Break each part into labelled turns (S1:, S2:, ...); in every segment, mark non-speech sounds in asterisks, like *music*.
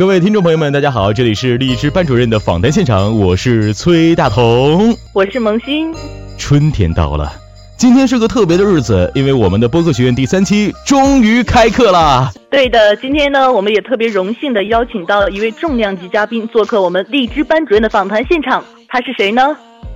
S1: 各位听众朋友们，大家好，这里是荔枝班主任的访谈现场，我是崔大同，
S2: 我是萌新。
S1: 春天到了，今天是个特别的日子，因为我们的播客学院第三期终于开课啦。
S2: 对的，今天呢，我们也特别荣幸的邀请到了一位重量级嘉宾做客我们荔枝班主任的访谈现场，他是谁呢？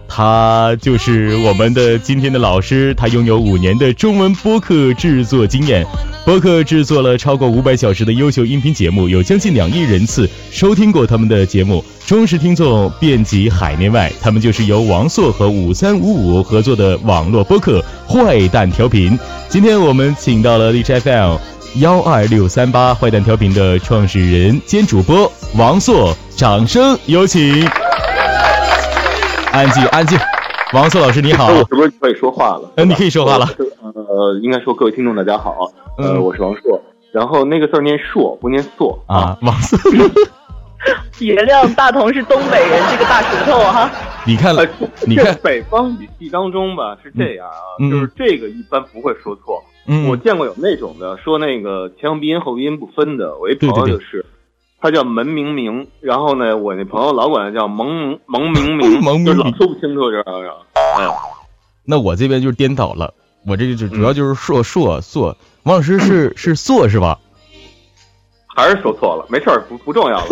S1: 他就是我们的今天的老师，他拥有五年的中文播客制作经验，播客制作了超过五百小时的优秀音频节目，有将近两亿人次收听过他们的节目，忠实听众遍及海内外。他们就是由王朔和五三五五合作的网络播客坏蛋调频。今天我们请到了荔枝 FM 幺二六三八坏蛋调频的创始人兼主播王朔，掌声有请。安静，*laughs* 安静。王硕老师你好，
S3: 我是不是可以说话了？
S1: 嗯，你可以说话了。
S3: 呃，应该说各位听众大家好，呃，我是王硕。然后那个字念硕，不念硕
S1: 啊。王硕，*laughs*
S2: 原谅大同是东北人，这个大舌头哈。
S1: 你看了？你看
S3: 北方语系当中吧是这样啊，就是这个一般不会说错。我见过有那种的说那个前鼻音后鼻音不分的，我一朋友就是。他叫门明明，然后呢，我那朋友老管他叫蒙蒙明明，就老说不清楚这个。哎，
S1: 那我这边就是颠倒了，我这个就主要就是硕硕硕，王老师是是硕是吧？
S3: 还是说错了？没事儿，不不重要了。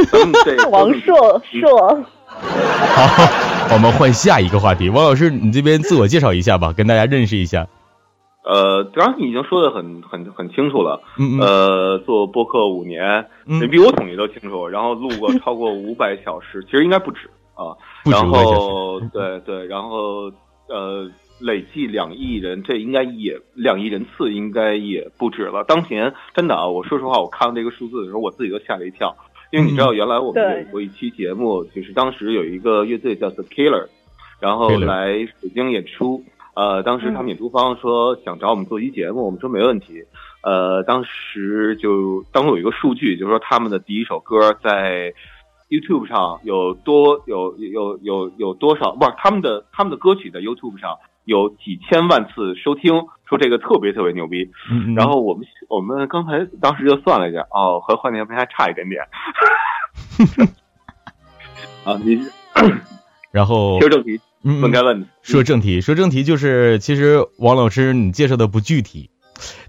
S2: 王硕硕。
S1: 好，我们换下一个话题。王老师，你这边自我介绍一下吧，跟大家认识一下。
S3: 呃，刚刚已经说的很很很清楚了。
S1: 嗯
S3: 呃，做播客五年，你比我统计都清楚。然后录过超过五百小时，其实应该不止啊。然后对对，然后呃，累计两亿人，这应该也两亿人次，应该也不止了。当前真的啊，我说实话，我看到这个数字的时候，我自己都吓了一跳。因为你知道，原来我们有过一期节目，就是当时有一个乐队叫 The Killer，然后来北京演出。呃，当时他们演出方说想找我们做一节目，我们说没问题。呃，当时就当中有一个数据，就是说他们的第一首歌在 YouTube 上有多有有有有多少，不是他们的他们的歌曲在 YouTube 上有几千万次收听，说这个特别特别牛逼。然后我们我们刚才当时就算了一下，哦，和换年还差一点点。*laughs* *laughs* 啊，你
S1: 然后
S3: 切正题。
S1: 嗯，
S3: 分开问。
S1: 说正题，说正题就是，其实王老师你介绍的不具体，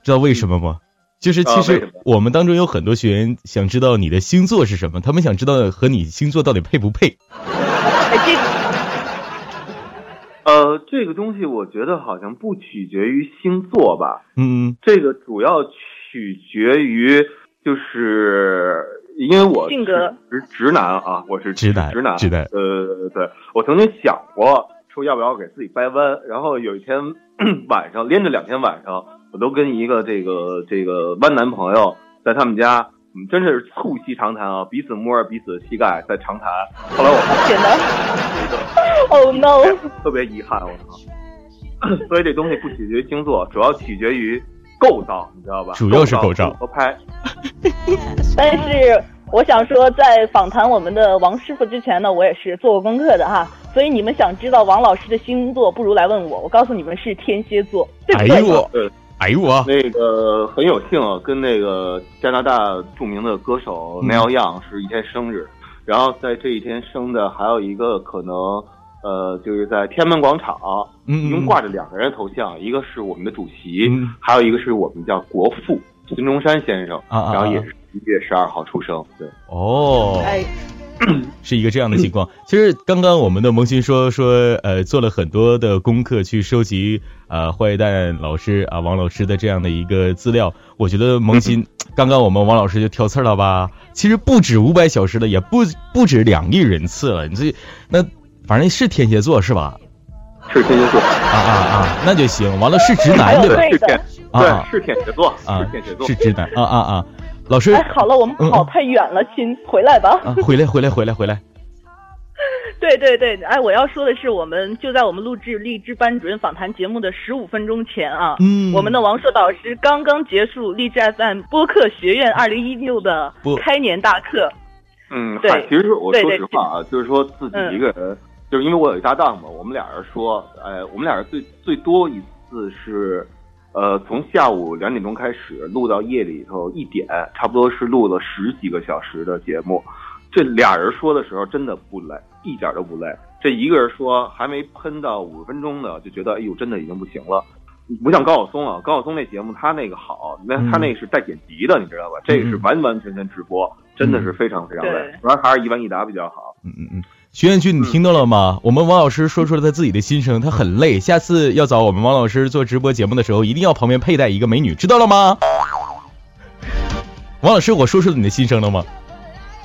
S1: 知道为什么吗？就是其实我们当中有很多学员想知道你的星座是什么，他们想知道和你星座到底配不配。
S3: 呃，这个东西我觉得好像不取决于星座吧。
S1: 嗯，
S3: 这个主要取决于就是。因为我
S2: 性格
S3: 直直男啊，我是
S1: 直男，
S3: 直男，
S1: 直男。
S3: 呃，对，我曾经想过说要不要给自己掰弯，然后有一天晚上，连着两天晚上，我都跟一个这个这个弯男朋友在他们家，我们真是促膝长谈啊，彼此摸着彼此的膝盖在长谈。后来我
S2: 天哪，Oh no，
S3: 特别遗憾，我操。所以这东西不取决于星座，主要取决于。构造，你知道吧？
S1: 主要是构造
S3: 合拍。*laughs*
S2: 但是我想说，在访谈我们的王师傅之前呢，我也是做过功课的哈。所以你们想知道王老师的星座，不如来问我。我告诉你们是天蝎座，对不
S3: 对？
S1: 哎呦我，
S3: 那个很有幸啊，跟那个加拿大著名的歌手 Neil Young 是一天生日，然后在这一天生的还有一个可能。呃，就是在天安门广场，
S1: 嗯，
S3: 一共挂着两个人头像，一个是我们的主席，还有一个是我们叫国父孙中山先生，
S1: 然
S3: 后也是一月十二号出生，对，
S1: 哦，*clears throat* 是一个这样的情况。其实刚刚我们的萌新说说，呃，做了很多的功课去收集啊，坏蛋老师啊，王老师的这样的一个资料。我觉得萌新 *laughs* 刚刚我们王老师就挑刺了吧？其实不止五百小时了，也不不止两亿人次了，你这那。反正是天蝎座是吧？
S3: 是天蝎座
S1: 啊啊啊，那就行。完了是直男对吧？
S3: 是天对是天蝎座啊，是天蝎座
S1: 是直男啊啊啊！老师，
S2: 哎，好了，我们跑太远了，亲，回来吧。
S1: 回来回来回来回来。*laughs*
S2: 对对对，哎，我要说的是，我们就在我们录制励志班主任访谈节目的十五分钟前啊，
S1: 嗯，
S2: 我们的王硕导师刚刚结束励志 FM 播客学院二零一六的开年大课。
S3: 嗯，对，其实我说实话啊，就是说自己一个人。就是因为我有一搭档嘛，我们俩人说，哎，我们俩人最最多一次是，呃，从下午两点钟开始录到夜里头一点，差不多是录了十几个小时的节目。这俩人说的时候真的不累，一点都不累。这一个人说还没喷到五十分钟呢，就觉得哎呦，真的已经不行了。不像高晓松啊，高晓松那节目他那个好，那他那是带剪辑的，你知道吧？这个是完完全全直播，真的是非常非常累。主要还是一问一答比较好。
S1: 嗯嗯嗯，徐彦军，你听到了吗？我们王老师说出了他自己的心声，他很累。下次要找我们王老师做直播节目的时候，一定要旁边佩戴一个美女，知道了吗？王老师，我说出了你的心声了吗？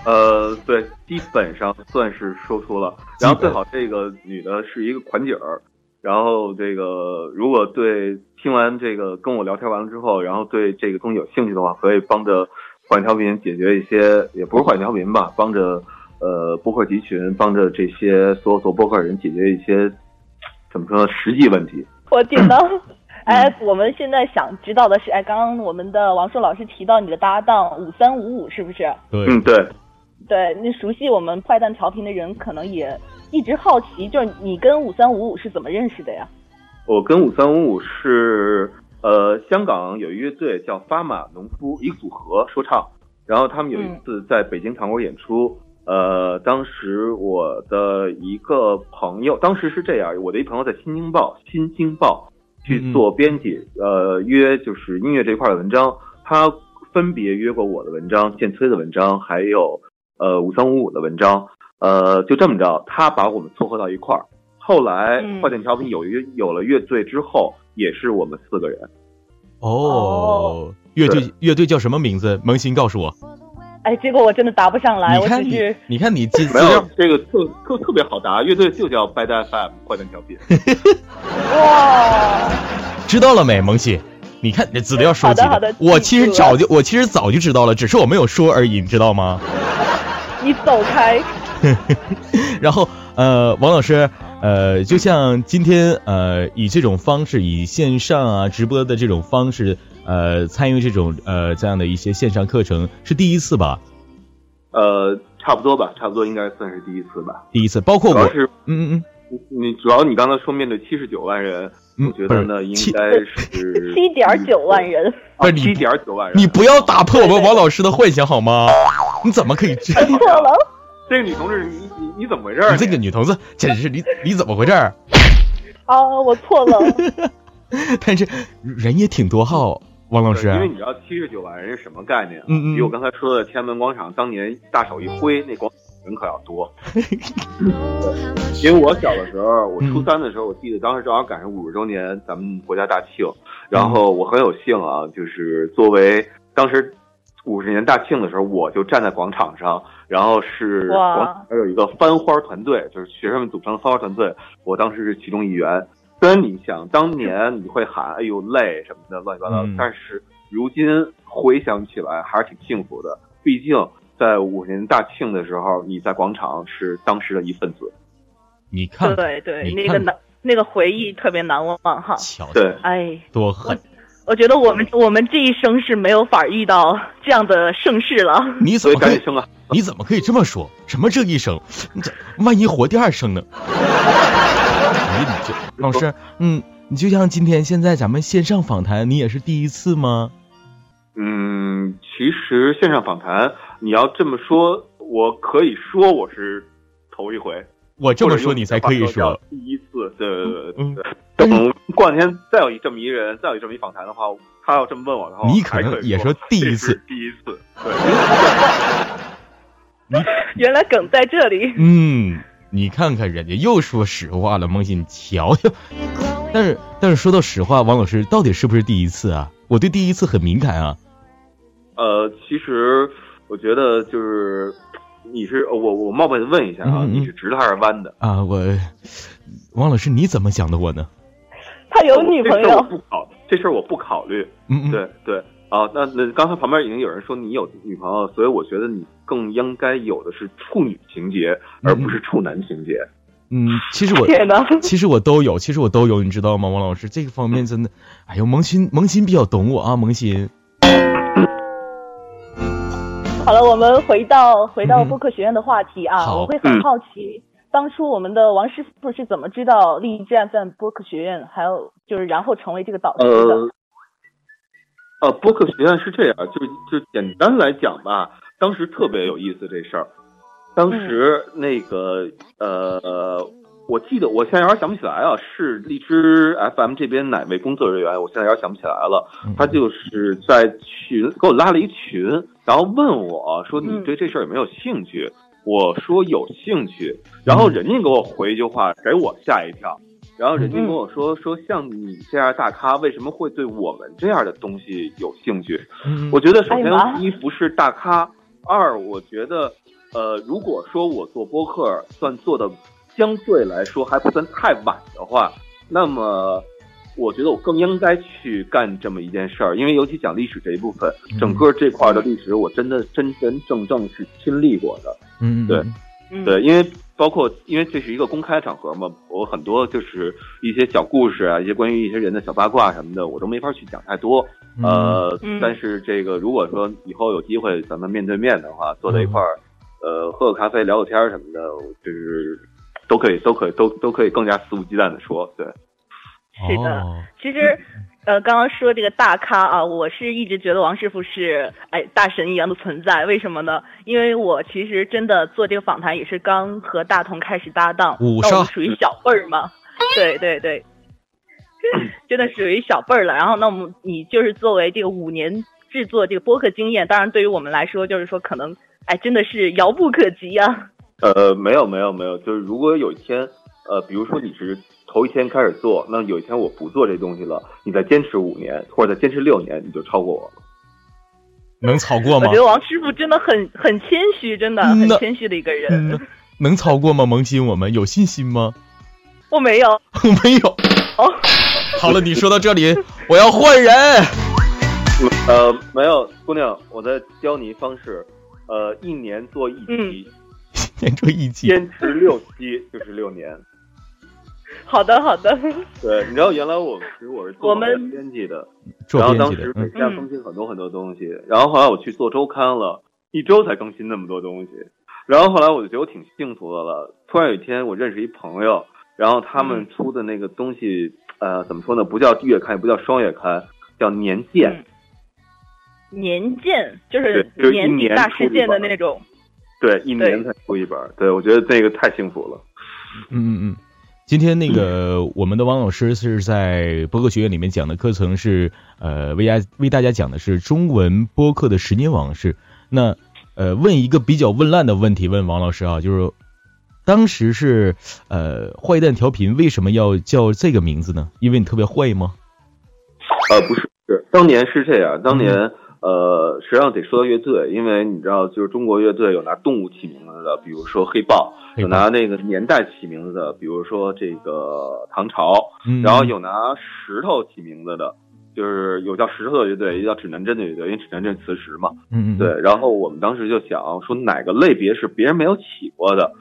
S3: 呃，对，基本上算是说出了。然后最好这个女的是一个款姐儿。然后这个如果对听完这个跟我聊天完了之后，然后对这个东西有兴趣的话，可以帮着换调频解决一些，也不是换调频吧，帮着呃播客集群，帮着这些所有做播客的人解决一些怎么说呢实际问题。*coughs*
S2: 我听到，哎，我们现在想知道的是，哎，刚刚我们的王硕老师提到你的搭档五三五五是不是？
S1: 对，
S3: 嗯，对，
S2: 对，那熟悉我们坏蛋调频的人可能也。一直好奇，就是你跟五三五五是怎么认识的呀？
S3: 我跟五三五五是呃，香港有一乐队叫发马农夫，一个组合说唱。然后他们有一次在北京糖果演出，呃，当时我的一个朋友，当时是这样，我的一朋友在《新京报》《新京报》去做编辑，呃，约就是音乐这块的文章，他分别约过我的文章、建崔的文章，还有呃五三五五的文章。呃，就这么着，他把我们撮合到一块儿。后来坏蛋调频有乐有了乐队之后，也是我们四个人。
S1: 哦，乐队乐队叫什么名字？萌新告诉我。
S2: 哎，结果我真的答不上来。
S1: 你看你，你看你这 *laughs*
S3: 没有这个特特特别好答，乐队就叫 Bad FM 坏蛋调频。*laughs*
S2: 哇，
S1: 知道了没，萌新？你看你资料收集
S2: 的，
S1: 我其实早就我其实早就知道了，只是我没有说而已，你知道吗？*laughs*
S2: 你走开。
S1: 然后，呃，王老师，呃，就像今天，呃，以这种方式，以线上啊直播的这种方式，呃，参与这种呃这样的一些线上课程，是第一次吧？
S3: 呃，差不多吧，差不多应该算是第一次吧。
S1: 第一次，包括我
S3: 是，
S1: 嗯嗯
S3: 嗯，你主要你刚才说面对七十九万人，我觉得呢应该是 *laughs*
S2: 七点九万人，
S1: 不是
S3: 七点九万人，
S1: 你不要打破我们王老师的幻想好吗？你怎么可以这样？*laughs*
S2: 错了。
S3: 这个女同志，你你你怎么回事？
S1: 你这个女同志简直是你你怎么回事？
S2: 啊，我错了。*laughs*
S1: 但是人也挺多哈，王老师。
S3: 因为你知道七十九万人是什么概念？
S1: 嗯
S3: 嗯。比我刚才说的天安门广场当年大手一挥，那广人可要多。*laughs* 因为我小的时候，我初三的时候，我记得当时正好赶上五十周年咱们国家大庆，然后我很有幸啊，就是作为当时。五十年大庆的时候，我就站在广场上，然后是广场有一个翻花团队，就是学生们组成的翻花团队，我当时是其中一员。虽然你想当年你会喊“哎呦累”什么的乱七八糟，但是如今回想起来还是挺幸福的。毕竟在五十年大庆的时候，你在广场是当时的一份子。
S1: 你看，
S2: 对对，那个难那个回忆特别难忘哈。
S3: 对，
S2: 哎，
S1: 多狠。
S2: 我觉得我们我们这一生是没有法遇到这样的盛世了。
S1: 你怎么可以
S3: 生啊？
S1: 你怎么可以这么说？什么这一生？这万一活第二生呢？老师，嗯，你就像今天现在咱们线上访谈，你也是第一次吗？
S3: 嗯，其实线上访谈，你要这么说，我可以说我是头一回。
S1: 我这么说你才可以说
S3: 第一次，对对对对对。等过两天再有一这么一人，再有一这么一访谈的话，他要这么问我的话，
S1: 你可能也说第一次，
S3: 第一次。对。*laughs*
S2: 原来梗在这里。
S1: 嗯，你看看人家又说实话了，梦欣，你瞧瞧。但是但是说到实话，王老师到底是不是第一次啊？我对第一次很敏感啊。
S3: 呃，其实我觉得就是。你是我我冒昧的问一下啊，你是直的还是弯的
S1: 啊？我王老师你怎么想的我呢？
S2: 他有女朋友？
S3: 不考这事儿我不考虑。
S1: 嗯嗯，
S3: 对对啊，那那刚才旁边已经有人说你有女朋友，所以我觉得你更应该有的是处女情节，而不是处男情节。
S1: 嗯，其实我 *laughs* 其实我都有，其实我都有，你知道吗？王老师这个方面真的，哎呦，萌新萌新比较懂我啊，萌新。
S2: 好了，我们回到回到播客学院的话题啊，我会很好奇，当初我们的王师傅是怎么知道荔枝 FM 播客学院，还有就是然后成为这个导师的？
S3: 呃，播客学院是这样，就就简单来讲吧，当时特别有意思这事儿。当时那个呃，我记得我现在有点想不起来啊，是荔枝 FM 这边哪位工作人员？我现在有点想不起来了。他就是在群给我拉了一群，然后问我说：“你对这事儿有没有兴趣？”我说有兴趣，然后人家给我回一句话，给我吓一跳。然后人家跟我说说，像你这样大咖，为什么会对我们这样的东西有兴趣？我觉得首先一不是大咖，二我觉得，呃，如果说我做播客算做的相对来说还不算太晚的话，那么我觉得我更应该去干这么一件事儿，因为尤其讲历史这一部分，整个这块的历史我真的真真正正是亲历过的。
S1: 嗯，
S3: 对，对，因为。包括，因为这是一个公开场合嘛，我很多就是一些小故事啊，一些关于一些人的小八卦什么的，我都没法去讲太多。呃，但是这个如果说以后有机会咱们面对面的话，坐在一块儿，呃，喝个咖啡，聊个天什么的，就是都可以，都可以，都都可以更加肆无忌惮的说。对，
S2: 是的，其实。呃，刚刚说这个大咖啊，我是一直觉得王师傅是哎大神一样的存在，为什么呢？因为我其实真的做这个访谈也是刚和大同开始搭档，
S1: 五
S2: 少属于小辈儿嘛，对对对，*laughs* 真的属于小辈儿了。然后那我们你就是作为这个五年制作这个播客经验，当然对于我们来说就是说可能哎真的是遥不可及呀。*laughs*
S3: 呃，没有没有没有，就是如果有一天呃，比如说你是。头一天开始做，那有一天我不做这东西了，你再坚持五年或者再坚持六年，你就超过我了。
S1: 能超过吗？
S2: 我觉得王师傅真的很 *laughs* 很谦虚，真的很谦虚的一个人。
S1: 能超过吗？萌新，我们有信心吗？
S2: 我没有，我 *laughs*
S1: 没有。
S2: 哦，
S1: 好了，你说到这里，我要换人。
S3: 呃，没有，姑娘，我在教你方式。呃，一年做一期，*laughs*
S1: 一年做一期，
S3: 坚持六期就是六年。
S2: 好的，好的。*laughs*
S3: 对，你知道原来我其实我是做编辑的，然后当时每天更新很多很多东西，然后后来我去做周刊了，一周才更新那么多东西，然后后来我就觉得我挺幸福的了。突然有一天我认识一朋友，然后他们出的那个东西，呃，怎么说呢？不叫月刊，也不叫双月刊，叫年鉴。
S2: 年鉴就是
S3: 就是
S2: 年底大事件的那种。
S3: 对，一年才出一本。对，我觉得那个太幸福了。
S1: 嗯嗯嗯。今天那个我们的王老师是在播客学院里面讲的课程是呃为大为大家讲的是中文播客的十年往事。那呃问一个比较问烂的问题，问王老师啊，就是当时是呃坏蛋调频为什么要叫这个名字呢？因为你特别坏吗？
S3: 呃不是，是当年是这样，当年。呃，实际上得说到乐队，因为你知道，就是中国乐队有拿动物起名字的，比如说黑豹；有拿那个年代起名字的，比如说这个唐朝；然后有拿石头起名字的，就是有叫石头的乐队，也叫指南针的乐队，因为指南针磁石嘛。
S1: 嗯嗯。
S3: 对，然后我们当时就想说，哪个类别是别人没有起过的？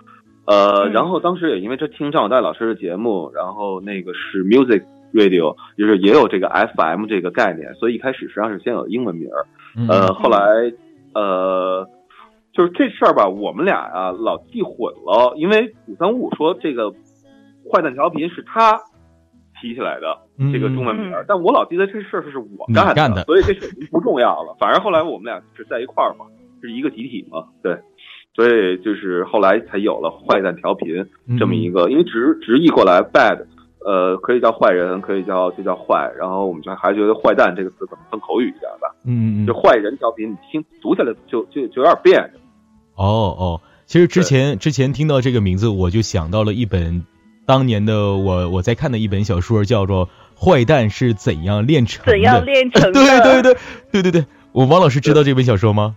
S3: 呃，然后当时也因为这听张小戴老师的节目，然后那个是 music。Radio 就是也有这个 FM 这个概念，所以一开始实际上是先有英文名儿，呃，后来呃，就是这事儿吧，我们俩啊老记混了，因为五三五说这个坏蛋调频是他提起来的这个中文名儿，但我老记得这事儿是我干的，所以这事已经不重要了。反正后来我们俩是在一块儿嘛，是一个集体嘛，对，所以就是后来才有了坏蛋调频这么一个，因为直直译过来 bad。呃，可以叫坏人，可以叫就叫坏，然后我们就还觉得“坏蛋”这个词可能更口语一点吧。
S1: 嗯嗯
S3: 就坏人调频，你听读起来就就就有点别扭。
S1: 哦哦，其实之前之前听到这个名字，我就想到了一本当年的我我在看的一本小说，叫做《坏蛋是怎样炼成的》。
S2: 怎样炼成的？*laughs*
S1: 对对对对对对，我王老师知道这本小说吗？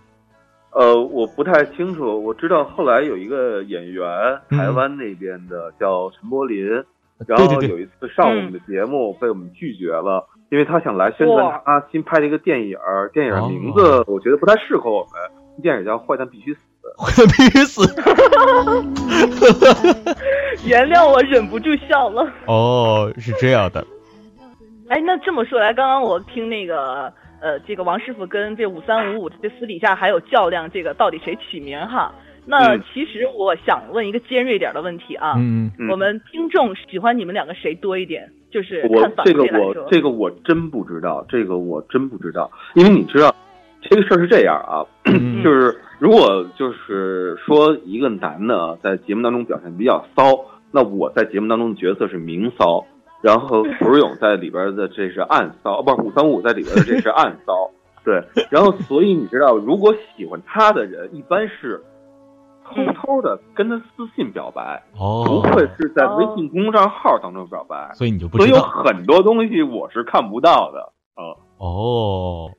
S3: 呃，我不太清楚，我知道后来有一个演员，台湾那边的叫陈柏霖。然后有一次上我们的节目，被我们拒绝了，因为他想来宣传他新拍的一个电影，电影名字我觉得不太适合我们，电影叫《坏蛋必须死》，
S1: 坏蛋必须死。*laughs*
S2: 原谅我忍不住笑了。
S1: 哦，是这样的。
S2: 哎，那这么说来，刚刚我听那个呃，这个王师傅跟这五三五五这私底下还有较量，这个到底谁起名哈？那其实我想问一个尖锐点的问题啊，
S1: 嗯
S2: 我们听众喜欢你们两个谁多一点？就是
S3: 我
S2: 看反
S3: 这个
S2: 馈来说，
S3: 我这个我真不知道，这个我真不知道，因为你知道，这个事儿是这样啊，
S1: 嗯。*clears throat*
S3: 就是如果就是说一个男的在节目当中表现比较骚，那我在节目当中的角色是明骚，然后 *laughs* 蒲志勇在里边的这是暗骚，哦不是五三五在里边的这是暗骚，对，然后所以你知道，如果喜欢他的人一般是偷偷的跟他私信表白，不
S1: 哦，
S3: 会是在微信公众账号当中表白。
S1: 所以你就不知道
S3: 所以有很多东西我是看不到的啊。
S1: 哦。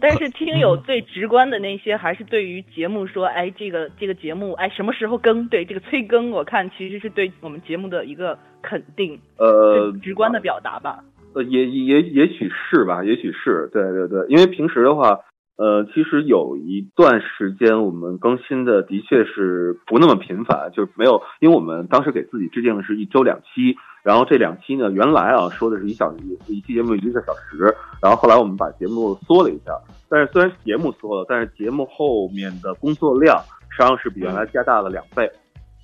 S2: 但是听友最直观的那些，还是对于节目说，哎，这个这个节目，哎，什么时候更？对这个催更，我看其实是对我们节目的一个肯定，
S3: 呃，
S2: 直观的表达吧。
S3: 呃，也也也许是吧，也许是对对对，因为平时的话，呃，其实有一段时间我们更新的的确是不那么频繁，就是没有，因为我们当时给自己制定的是一周两期，然后这两期呢，原来啊说的是一小一期节目一个小时，然后后来我们把节目缩了一下，但是虽然节目缩了，但是节目后面的工作量实际上是比原来加大了两倍，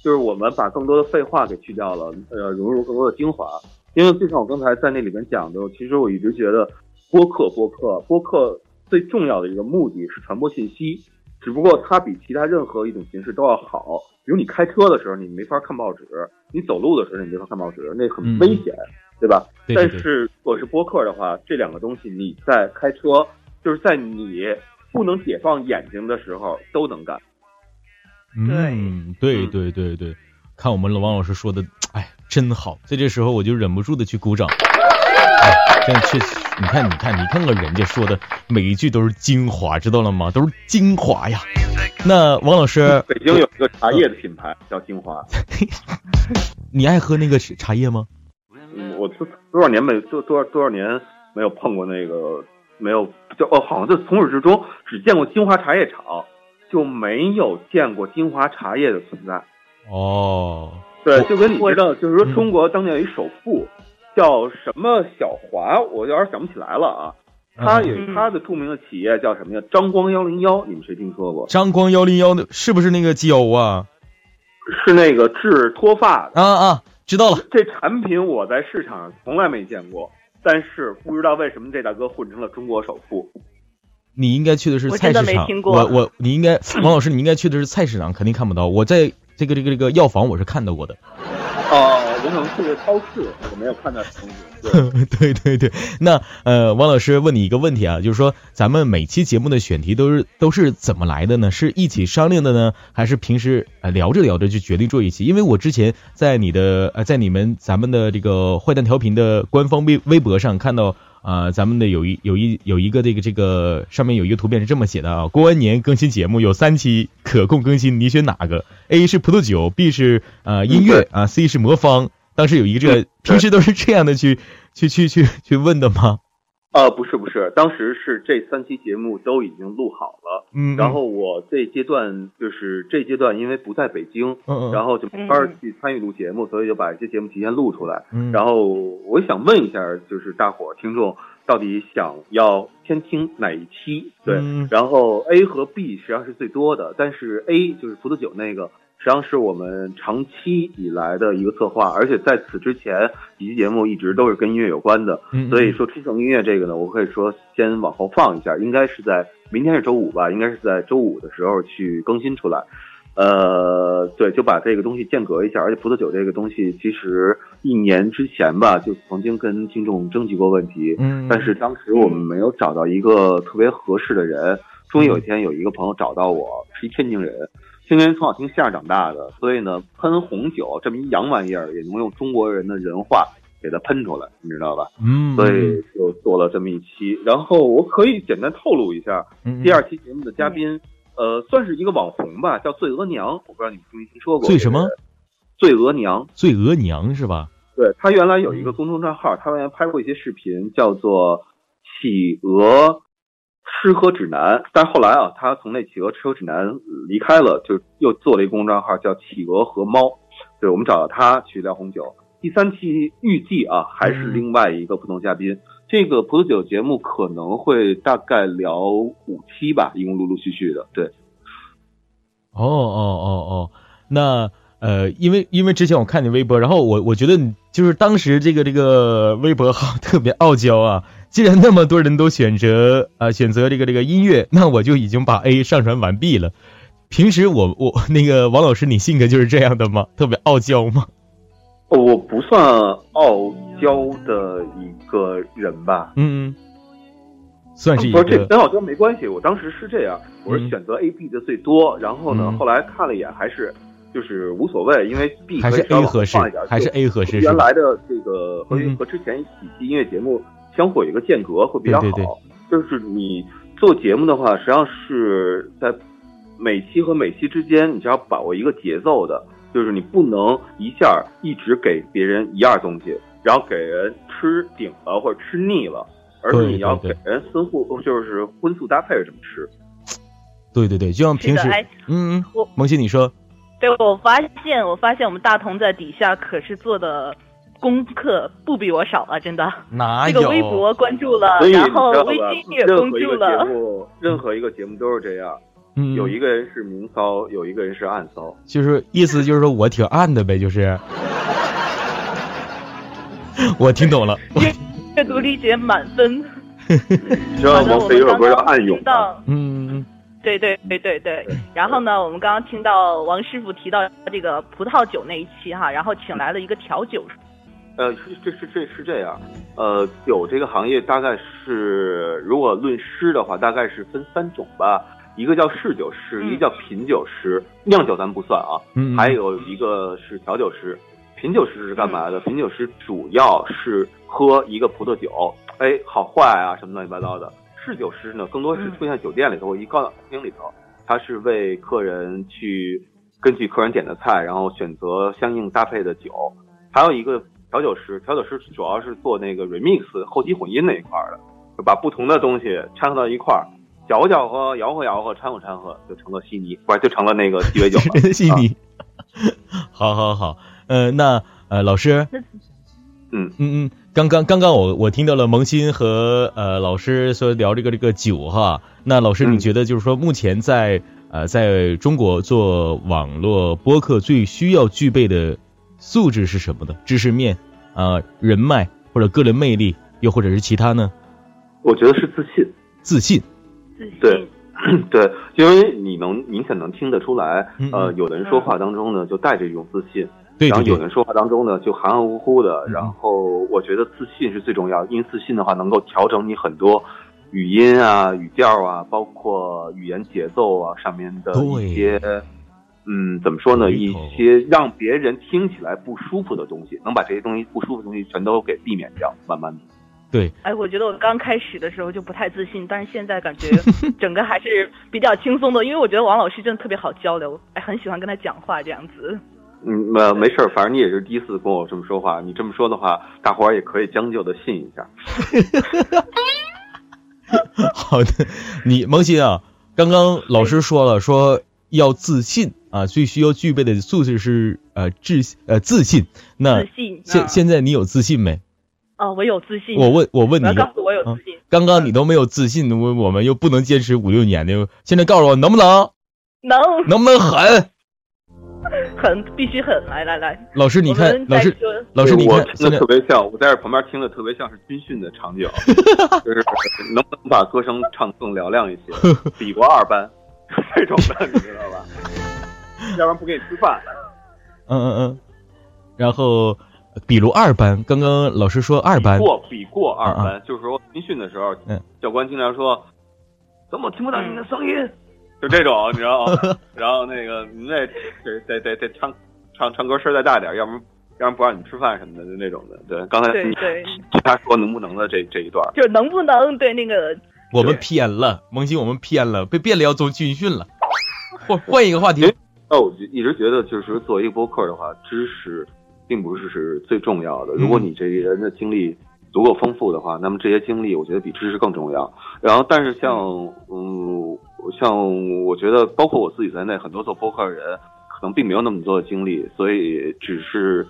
S3: 就是我们把更多的废话给去掉了，呃，融入更多的精华。因为就像我刚才在那里面讲的，其实我一直觉得播客播客播客最重要的一个目的是传播信息，只不过它比其他任何一种形式都要好。比如你开车的时候，你没法看报纸；你走路的时候，你没法看报纸，那很危险，对吧？
S1: 对对对
S3: 但是如果是播客的话，这两个东西你在开车，就是在你不能解放眼睛的时候都能干。
S1: 嗯，对
S3: 嗯
S1: 对对对，看我们王老师说的，哎，真好，在这时候我就忍不住的去鼓掌。哎，这样确实，你看，你看，你看看人家说的每一句都是精华，知道了吗？都是精华呀。那王老师，
S3: 北京有一个茶叶的品牌叫精华，*laughs*
S1: 你爱喝那个茶叶吗？
S3: 嗯，我多多少年没多多少多少年没有碰过那个，没有就哦，好像就从始至终只见过精华茶叶厂，就没有见过精华茶叶的存在。
S1: 哦，
S3: 对，就跟你
S2: 我
S3: 知道，就是说
S1: 嗯
S3: 中国当年有一首富，叫什么小华，我有点想不起来了啊。他有
S2: 嗯
S3: 他的著名的企业叫什么呀？张光幺零幺，你们谁听说过？
S1: 张光幺零幺的，是不是那个胶啊？
S3: 是那个治脱发的。
S1: 啊啊，知道了。
S3: 这产品我在市场上从来没见过，但是不知道为什么这大哥混成了中国首富。
S1: 你应该去的是
S2: 我真的
S1: 菜市场，
S2: 没听过
S1: 我我你应该王老师，你应该去的是菜市场，肯定看不到。我在这个这个这个药房我是看到过的。
S3: 哦，可能去的超市，我没有看到东西。*laughs* 对，
S1: 对对对，那呃，王老师问你一个问题啊，就是说咱们每期节目的选题都是都是怎么来的呢？是一起商量的呢，还是平时呃聊着聊着就决定做一期？因为我之前在你的呃在你们咱们的这个坏蛋调频的官方微微博上看到。啊、咱们的有一有一有一个这个这个上面有一个图片是这么写的啊，过完年更新节目有三期可供更新，你选哪个？A 是葡萄酒，B 是呃音乐啊，C 是魔方。当时有一个这个，平时都是这样的去 *laughs* 去去去去问的吗？
S3: 呃，不是不是，当时是这三期节目都已经录好了，
S1: 嗯，
S3: 然后我这阶段就是这阶段因为不在北京，
S1: 嗯嗯，
S3: 然后就没法去参与录节目，所以就把这些节目提前录出来。
S1: 嗯，
S3: 然后我想问一下，就是大伙儿听众到底想要先听哪一期？对，
S1: 嗯。
S3: 然后 A 和 B 实际上是最多的，但是 A 就是葡萄酒那个，实际上是我们长期以来的一个策划，而且在此之前几期节目一直都是跟音乐有关的，
S1: 嗯
S3: 所以说冲绳音乐这个呢，我可以说先往后放一下，应该是在明天是周五吧，应该是在周五的时候去更新出来。呃，对，就把这个东西间隔一下，而且葡萄酒这个东西，其实一年之前吧，就曾经跟听众征集过问题，
S1: 嗯，
S3: 但是当时我们没有找到一个特别合适的人。终于有一天，有一个朋友找到我，是一天津人，天津人从小听相声长大的，所以呢，喷红酒这么一洋玩意儿，也能用中国人的人话给它喷出来，你知道吧？
S1: 嗯，
S3: 所以就做了这么一期。然后我可以简单透露一下，
S1: 嗯
S3: 第二期节目的嘉宾，呃，算是一个网红吧，叫醉额娘，我不知道你们听没听说过？
S1: 醉什么？
S3: 醉额娘。
S1: 醉额娘是吧？
S3: 对他原来有一个公众账号，他原来拍过一些视频，叫做《企鹅吃喝指南》，但是后来啊，他从那《企鹅吃喝指南》离开了，就又做了一个公众号叫《企鹅和猫》。对，我们找到他去聊红酒。第三期预计啊，还是另外一个普通嘉宾。这个葡萄酒节目可能会大概聊五期吧，一共陆陆续续的。对，
S1: 哦哦哦哦，那呃，因为因为之前我看你微博，然后我我觉得你就是当时这个这个微博号 *laughs* 特别傲娇啊。既然那么多人都选择啊选择这个这个音乐，那我就已经把 A 上传完毕了。平时我我那个王老师，你性格就是这样的吗？特别傲娇吗？*laughs*
S3: 我不算傲娇的一个人吧。
S1: 嗯，算是一个。
S3: 不是这跟傲娇没关系。我当时是这样，我是选择 A、B 的最多，然后呢，后来看了一眼，还是就是无所谓，因为 B
S1: 还是 A 合适，还是 A 合适。
S3: 原来的这个和和之前几期音乐节目。相互有一个间隔会比较
S1: 好，
S3: 就是你做节目的话，实际上是在每期和每期之间，你是要把握一个节奏的，就是你不能一下一直给别人一样东西，然后给人吃顶了或者吃腻了，而是你要给人分互，就是荤素搭配着这么吃。
S1: 对对对，就像平时，嗯嗯，萌新你说，
S2: 对我发现，我发现我们大同在底下可是做的。功课不比我少啊，真的。
S1: 哪
S2: 有？这个微博关注了，然后微信也关注了。
S3: 任何一个节目，任何一个节目都是这样。嗯，有一个人是明骚，有一个人是暗骚。
S1: 就是意思就是说我挺暗的呗，就是。*laughs* 我听懂了。
S2: 阅读理解满分。*laughs*
S3: 你知道王菲有首歌叫《暗涌》
S1: 嗯。
S2: 对对对对对，然后呢，我们刚刚听到王师傅提到这个葡萄酒那一期哈，然后请来了一个调酒。
S3: 呃，是这是这是这样，呃，酒这个行业大概是，如果论师的话，大概是分三种吧，一个叫侍酒师，一个叫品酒师，酿酒咱不算啊，还有一个是调酒师。品酒师是干嘛的？品酒师主要是喝一个葡萄酒，哎，好坏啊，什么乱七八糟的。侍酒师呢，更多是出现酒店里头或一高档餐厅里头，他是为客人去根据客人点的菜，然后选择相应搭配的酒。还有一个。调酒师，调酒师主要是做那个 remix 后期混音那一块的，就把不同的东西掺和到一块儿，搅和搅和，摇和摇和，掺和掺和，就成了悉尼，不是就成了那个鸡尾酒了。*laughs*
S1: 悉 *laughs* 尼，好好好，呃，那呃，老师，
S3: 嗯嗯
S1: 嗯，刚刚刚刚我我听到了萌新和呃老师说聊这个这个酒哈，那老师你觉得就是说目前在呃在中国做网络播客最需要具备的？素质是什么的？知识面，啊，人脉或者个人魅力，又或者是其他呢？
S3: 我觉得是自信，
S1: 自信，
S2: 自信，
S3: 对，*clears throat* 对，因为你能明显能听得出来，呃，有的人说话当中呢就带着一种自信，然后有人说话当中呢就含含糊糊的，然后我觉得自信是最重要，因为自信的话能够调整你很多语音啊、语调啊，包括语言节奏啊上面的一些。嗯，怎么说呢？一些让别人听起来不舒服的东西，能把这些东西不舒服的东西全都给避免掉，慢慢的。
S1: 对。
S2: 哎，我觉得我刚开始的时候就不太自信，但是现在感觉 *laughs* 整个还是比较轻松的，因为我觉得王老师真的特别好交流，哎，很喜欢跟他讲话这样子。
S3: 嗯，没没事儿反正你也是第一次跟我这么说话，你这么说的话，大伙儿也可以将就的信一下。*laughs*
S1: 好的，你萌新啊，刚刚老师说了，说要自信。啊，最需要具备的素质是呃自呃自信。那
S2: 自信
S1: 现现在你有自信没？
S2: 哦，我有自信。
S1: 我问我问你，
S2: 告诉我有自信。
S1: 刚刚你都没有自信，我我们又不能坚持五六年的，现在告诉我能不能？
S2: 能。
S1: 能不能狠？*laughs*
S2: 狠，必须狠！来来来，
S1: 老师你看，老师老师你看，
S3: 真的特别像，我在这旁边听的特别像是军训的场景，*laughs* 就是能不能把歌声唱更嘹亮一些？*laughs* 比过二班，这种的你知道吧？要不然不给你吃饭。
S1: 嗯嗯嗯，然后，比如二班，刚刚老师说二班
S3: 过比过二班，就是说军训的时候，教官经常说，怎么听不到你的声音？就这种，你知道吗？*laughs* 然后那个你得得得得唱唱唱歌声再大点，要不然要不然不让你吃饭什么的，就那种的。对，刚才
S2: 对对
S3: 他说能不能的这这一段，
S2: 就能不能对那个
S1: 我们偏了，萌新我们偏了，被变了要做军训了，换换一个话题。
S3: 那我就一直觉得，就是作为一个播客的话，知识并不是是最重要的。如果你这人的经历足够丰富的话，那么这些经历，我觉得比知识更重要。然后，但是像嗯，像我觉得，包括我自己在内，很多做播客的人可能并没有那么多的经历，所以只是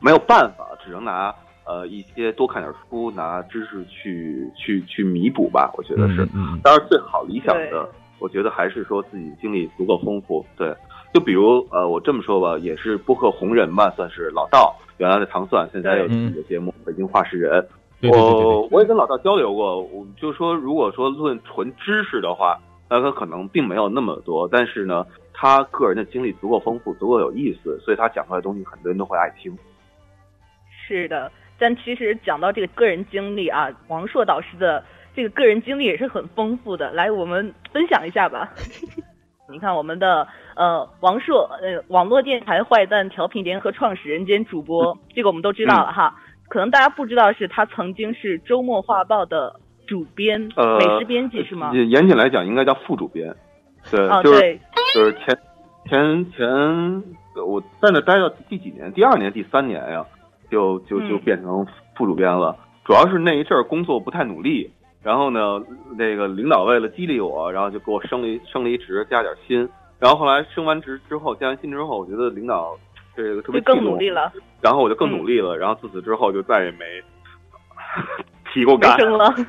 S3: 没有办法，只能拿呃一些多看点书，拿知识去去去弥补吧。我觉得是，当然最好理想的。我觉得还是说自己经历足够丰富，对，就比如呃，我这么说吧，也是播客红人吧，算是老道，原来的糖蒜，现在有自己的节目《北京话事人》。我我也跟老道交流过，我就说，如果说论纯知识的话，那他可能并没有那么多，但是呢，他个人的经历足够丰富，足够有意思，所以他讲出来的东西，很多人都会爱听。
S2: 是的，但其实讲到这个个人经历啊，王硕导师的这个个人经历也是很丰富的，来，我们分享一下吧。*laughs* 你看，我们的呃王硕，呃网络电台坏蛋调频联合创始人兼主播，这个我们都知道了哈。可能大家不知道是他曾经是周末画报的主编，呃美食编辑是吗？
S3: 严谨来讲，应该叫副主编。对，就是就是前前前，我在那待到第几年？第二年、第三年呀，就就就变成副主编了。主要是那一阵儿工作不太努力，然后呢，那个领导为了激励我，然后就给我升了一升了一职，加点薪。然后后来升完职之后，加完薪之后，我觉得领导。这个特别
S2: 更努力了，
S3: 然后我就更努力了，然后自此之后就再也没提过干
S2: 了。*laughs*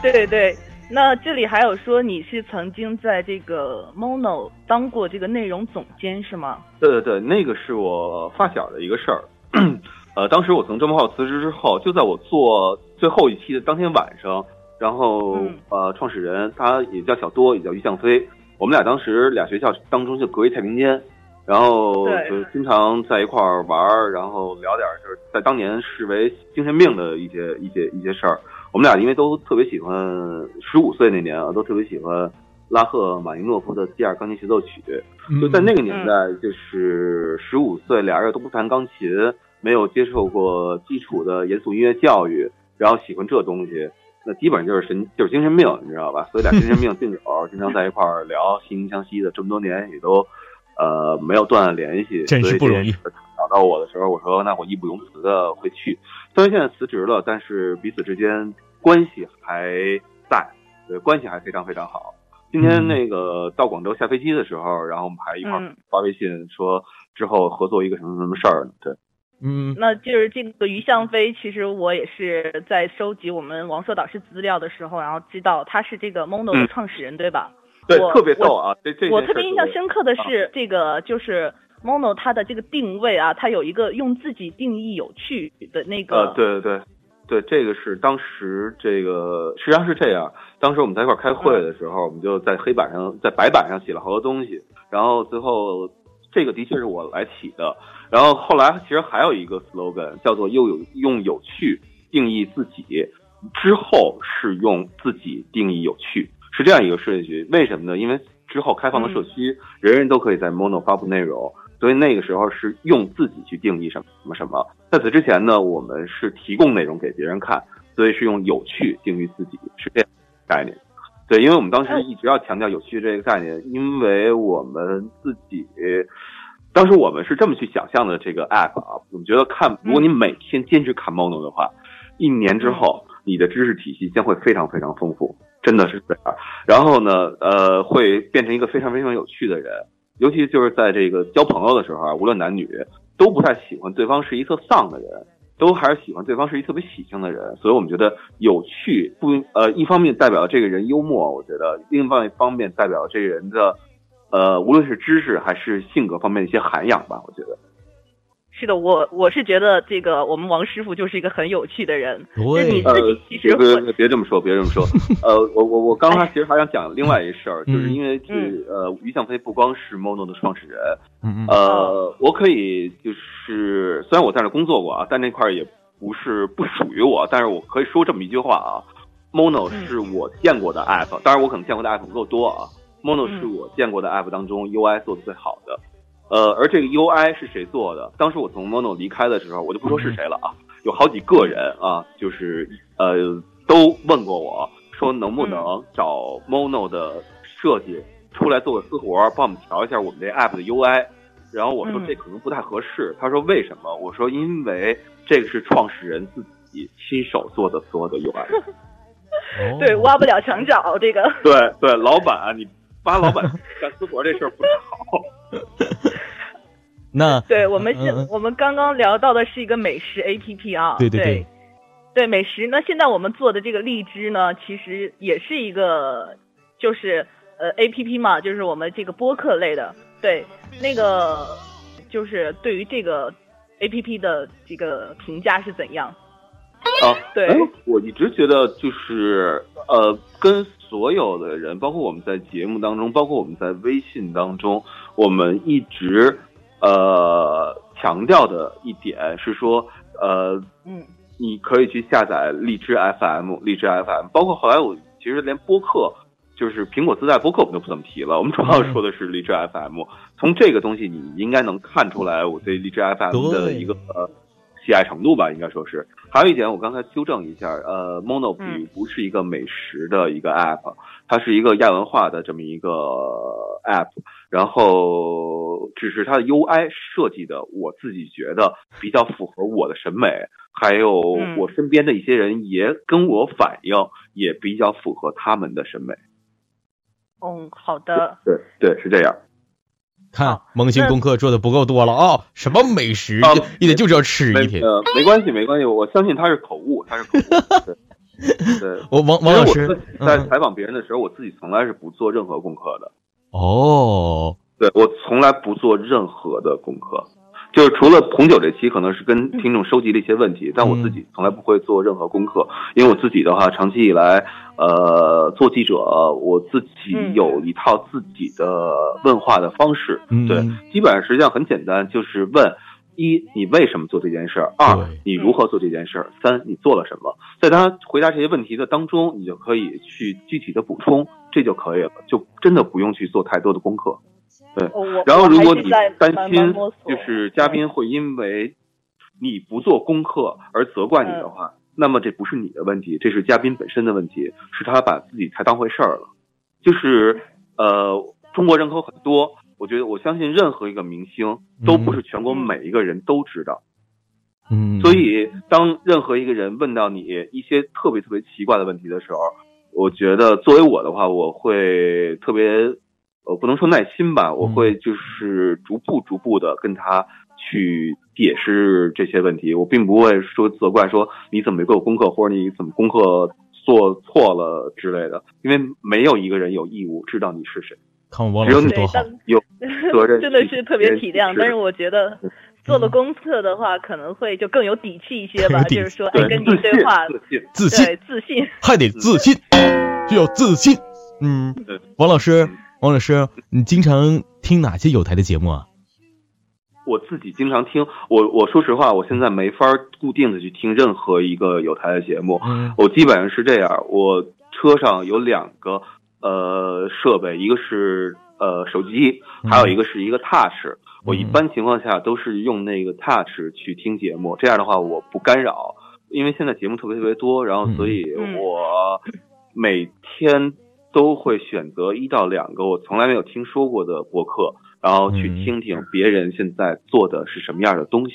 S2: 对对，那这里还有说你是曾经在这个 Mono 当过这个内容总监是吗？
S3: 对对对，那个是我发小的一个事儿。呃，当时我从周末号辞职之后，就在我做最后一期的当天晚上，然后呃，创始人他也叫小多，也叫于向飞。我们俩当时俩学校当中就隔一太平间，然后就经常在一块儿玩儿，然后聊点就是在当年视为精神病的一些一些一些事儿。我们俩因为都特别喜欢，十五岁那年啊，都特别喜欢拉赫马尼诺夫的第二钢琴协奏曲。就在那个年代，就是十五岁，俩人都不弹钢琴，没有接受过基础的严肃音乐教育，然后喜欢这东西。那基本上就是神，就是精神病，你知道吧？所以俩精神病病友经常在一块儿聊，惺惺相惜的，这么多年也都，呃，没有断联系。
S1: 真是不容易。
S3: 找到我的时候，我说那我义不容辞的会去。虽然现在辞职了，但是彼此之间关系还在，对，关系还非常非常好。今天那个到广州下飞机的时候，然后我们还一块儿发微信说之后合作一个什么什么事儿呢？对。
S1: 嗯，
S2: 那就是这个于向飞，其实我也是在收集我们王硕导师资料的时候，然后知道他是这个 Mono 的创始人，对吧？
S3: 对，特别逗啊！这这
S2: 我特别印象深刻的是这个，就是 Mono 它的这个定位啊，它有一个用自己定义有趣的那个。
S3: 呃，对对对，对，这个是当时这个实际上是这样，当时我们在一块开会的时候，我们就在黑板上，在白板上写了好多东西，然后最后这个的确是我来起的。然后后来其实还有一个 slogan 叫做“又有用有趣定义自己”，之后是用自己定义有趣，是这样一个顺序。为什么呢？因为之后开放的社区，人人都可以在 Mono 发布内容，所以那个时候是用自己去定义什么什么什么。在此之前呢，我们是提供内容给别人看，所以是用有趣定义自己，是这样概念。对，因为我们当时一直要强调有趣这个概念，因为我们自己。当时我们是这么去想象的这个 app 啊，我们觉得看，如果你每天坚持看 Mono 的话，一年之后你的知识体系将会非常非常丰富，真的是这样。然后呢，呃，会变成一个非常非常有趣的人，尤其就是在这个交朋友的时候啊，无论男女都不太喜欢对方是一特丧的人，都还是喜欢对方是一特别喜庆的人。所以我们觉得有趣不呃，一方面代表这个人幽默，我觉得另外一方面代表这个人的。呃，无论是知识还是性格方面的一些涵养吧，我觉得
S2: 是的。我我是觉得这个我们王师傅就是一个很有趣的人。
S1: 对，
S2: 你自己其实
S3: 别别这么说，别这么说。*laughs* 呃，我我我刚刚其实还想讲另外一事儿，就是因为是呃，于向飞不光是 Mono 的创始人，
S1: 嗯嗯，
S3: 呃，我可以就是虽然我在那工作过啊，但那块儿也不是不属于我，但是我可以说这么一句话啊，Mono 是我见过的 App，当然我可能见过的 App 不够多啊。Mono 是我见过的 App 当中 UI 做的最好的，呃，而这个 UI 是谁做的？当时我从 Mono 离开的时候，我就不说是谁了啊，有好几个人啊，就是呃，都问过我说能不能找 Mono 的设计出来做个私活，帮我们调一下我们这 App 的 UI。然后我说这可能不太合适，他说为什么？我说因为这个是创始人自己亲手做的所有的 UI，*laughs*
S2: 对，挖不了墙角这个。
S3: 对对，老板你。挖老板干私活这事儿不太好。*laughs*
S1: 那
S2: 对我们现我们刚刚聊到的是一个美食 A P P 啊，
S1: 对对对，
S2: 对美食。那现在我们做的这个荔枝呢，其实也是一个，就是呃 A P P 嘛，就是我们这个播客类的，对，那个就是对于这个 A P P 的这个评价是怎样？
S3: 啊，
S2: 对，
S3: 我一直觉得就是呃，跟所有的人，包括我们在节目当中，包括我们在微信当中，我们一直呃强调的一点是说，呃，
S2: 嗯，
S3: 你可以去下载荔枝 FM，荔枝 FM，包括后来我其实连播客。就是苹果自带播客，我们就不怎么提了。我们主要说的是荔枝 FM。从这个东西，你应该能看出来我对荔枝 FM 的一个呃喜爱程度吧？应该说是。还有一点，我刚才纠正一下，呃，Mono 比不是一个美食的一个 app，它是一个亚文化的这么一个 app。然后，只是它的 UI 设计的，我自己觉得比较符合我的审美，还有我身边的一些人也跟我反映，也比较符合他们的审美。
S2: 嗯，好的。
S3: 对对，是这样。
S1: 看萌新功课做的不够多了啊！什么美食，一天就知道吃一天。
S3: 没关系，没关系，我相信他是口误，他是口误。*laughs* 对，
S1: 我王王老师
S3: 在采访别人的时候，我自己从来是不做任何功课的。
S1: 哦，
S3: 对我从来不做任何的功课。就是除了红酒这期可能是跟听众收集了一些问题，但我自己从来不会做任何功课，因为我自己的话，长期以来，呃，做记者，我自己有一套自己的问话的方式，对，基本上实际上很简单，就是问一你为什么做这件事儿，二你如何做这件事儿，三你做了什么，在他回答这些问题的当中，你就可以去具体的补充，这就可以了，就真的不用去做太多的功课。对，然后如果你担心就是嘉宾会因为你不做功课而责怪你的话，那么这不是你的问题，这是嘉宾本身的问题，是他把自己太当回事儿了。就是呃，中国人口很多，我觉得我相信任何一个明星都不是全国每一个人都知道。
S1: 嗯，
S3: 所以当任何一个人问到你一些特别特别奇怪的问题的时候，我觉得作为我的话，我会特别。我不能说耐心吧，我会就是逐步逐步的跟他去解释这些问题，我并不会说责怪说你怎么没做功课或者你怎么功课做错了之类的，因为没有一个人有义务知道你是谁，只有你
S1: 多好，
S3: 有责任 *laughs*
S2: 真的是特别体谅，但是我觉得做了功课的话可能会就更有底气一些吧，就是说哎跟你对话
S1: 自信
S2: 自信
S1: 还得自信，就要自信，嗯，王老师。王老师，你经常听哪些有台的节目啊？
S3: 我自己经常听，我我说实话，我现在没法固定的去听任何一个有台的节目。我基本上是这样，我车上有两个呃设备，一个是呃手机，还有一个是一个 Touch。我一般情况下都是用那个 Touch 去听节目，这样的话我不干扰，因为现在节目特别特别多，然后所以我每天。都会选择一到两个我从来没有听说过的博客，然后去听听别人现在做的是什么样的东西。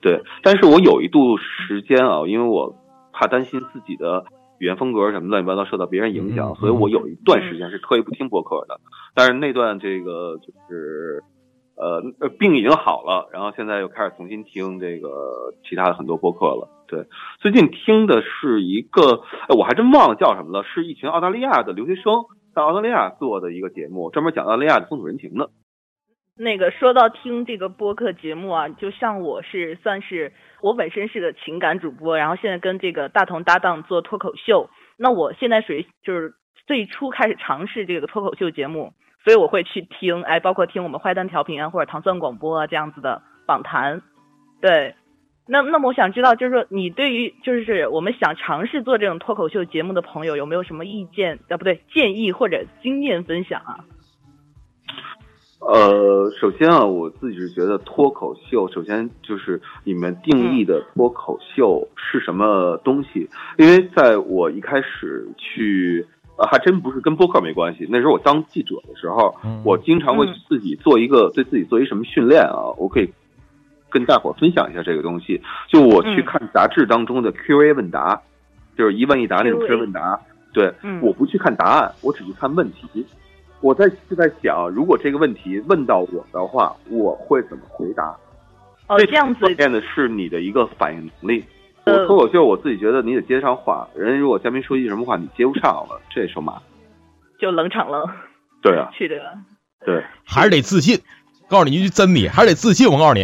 S3: 对，但是我有一度时间啊，因为我怕担心自己的语言风格什么乱七八糟受到别人影响，所以我有一段时间是特意不听博客的。但是那段这个就是。呃，病已经好了，然后现在又开始重新听这个其他的很多播客了。对，最近听的是一个，哎，我还真忘了叫什么了，是一群澳大利亚的留学生在澳大利亚做的一个节目，专门讲澳大利亚的风土人情的。
S2: 那个说到听这个播客节目啊，就像我是算是我本身是个情感主播，然后现在跟这个大同搭档做脱口秀，那我现在属于就是最初开始尝试这个脱口秀节目。所以我会去听，哎，包括听我们坏蛋调频啊，或者糖蒜广播啊这样子的访谈，对。那那么我想知道，就是说你对于就是我们想尝试做这种脱口秀节目的朋友，有没有什么意见？啊，不对，建议或者经验分享啊？
S3: 呃，首先啊，我自己是觉得脱口秀，首先就是你们定义的脱口秀是什么东西？因为在我一开始去。呃，还真不是跟播客没关系。那时候我当记者的时候，我经常会自己做一个对自己做一什么训练啊？我可以跟大伙分享一下这个东西。就我去看杂志当中的 Q&A 问答，就是一问一答那种 Q&A 问答。对，我不去看答案，我只去看问题。我在就在想，如果这个问题问到我的话，我会怎么回答？
S2: 哦，这样子。
S3: 练的是你的一个反应能力。我脱口秀，我自己觉得你得接上话。人如果嘉宾说一句什么话，你接不上了，这也受骂，
S2: 就冷场了。
S3: 对啊，
S2: 是的，
S3: 对，
S1: 还是得自信。告诉你一句真理，还是得自信。我告诉你，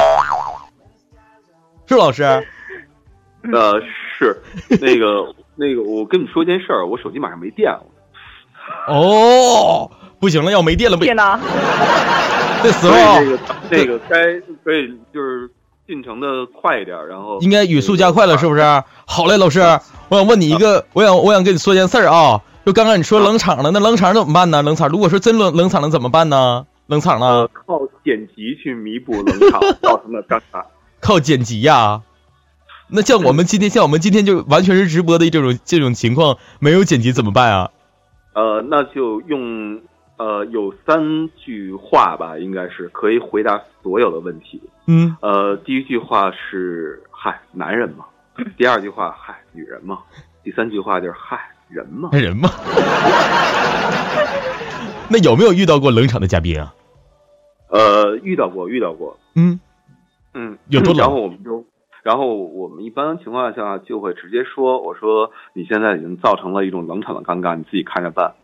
S1: 是老师。*laughs*
S3: 呃，是那个那个，我跟你说一件事儿，我手机马上没电了。
S1: 哦，不行了，要没电了，
S2: 没电了！
S1: 这时候
S3: 那个那个该可以就是进程的快一点，然后
S1: 应该语速加快了，是不是？好嘞，老师，我想问你一个，我想我想跟你说件事儿啊。就刚刚你说冷场了，那冷场怎么办呢？冷场如果说真冷冷场了怎么办呢？冷场了，
S3: 靠剪辑去弥补冷场造成的尴尬。
S1: 靠剪辑呀？那像我们今天，像我们今天就完全是直播的这种这种情况，没有剪辑怎么办啊？
S3: 呃，那就用呃有三句话吧，应该是可以回答所有的问题。
S1: 嗯。
S3: 呃，第一句话是嗨，男人嘛；*laughs* 第二句话嗨，女人嘛；第三句话就是嗨。人嘛？
S1: 人嘛？*laughs* 那有没有遇到过冷场的嘉宾啊？
S3: 呃，遇到过，遇到过。
S1: 嗯
S3: 嗯，
S1: 有多 *clears throat* 冷？
S3: 然后我们就，然后我们一般情况下就会直接说：“我说你现在已经造成了一种冷场的尴尬，你自己看着办。”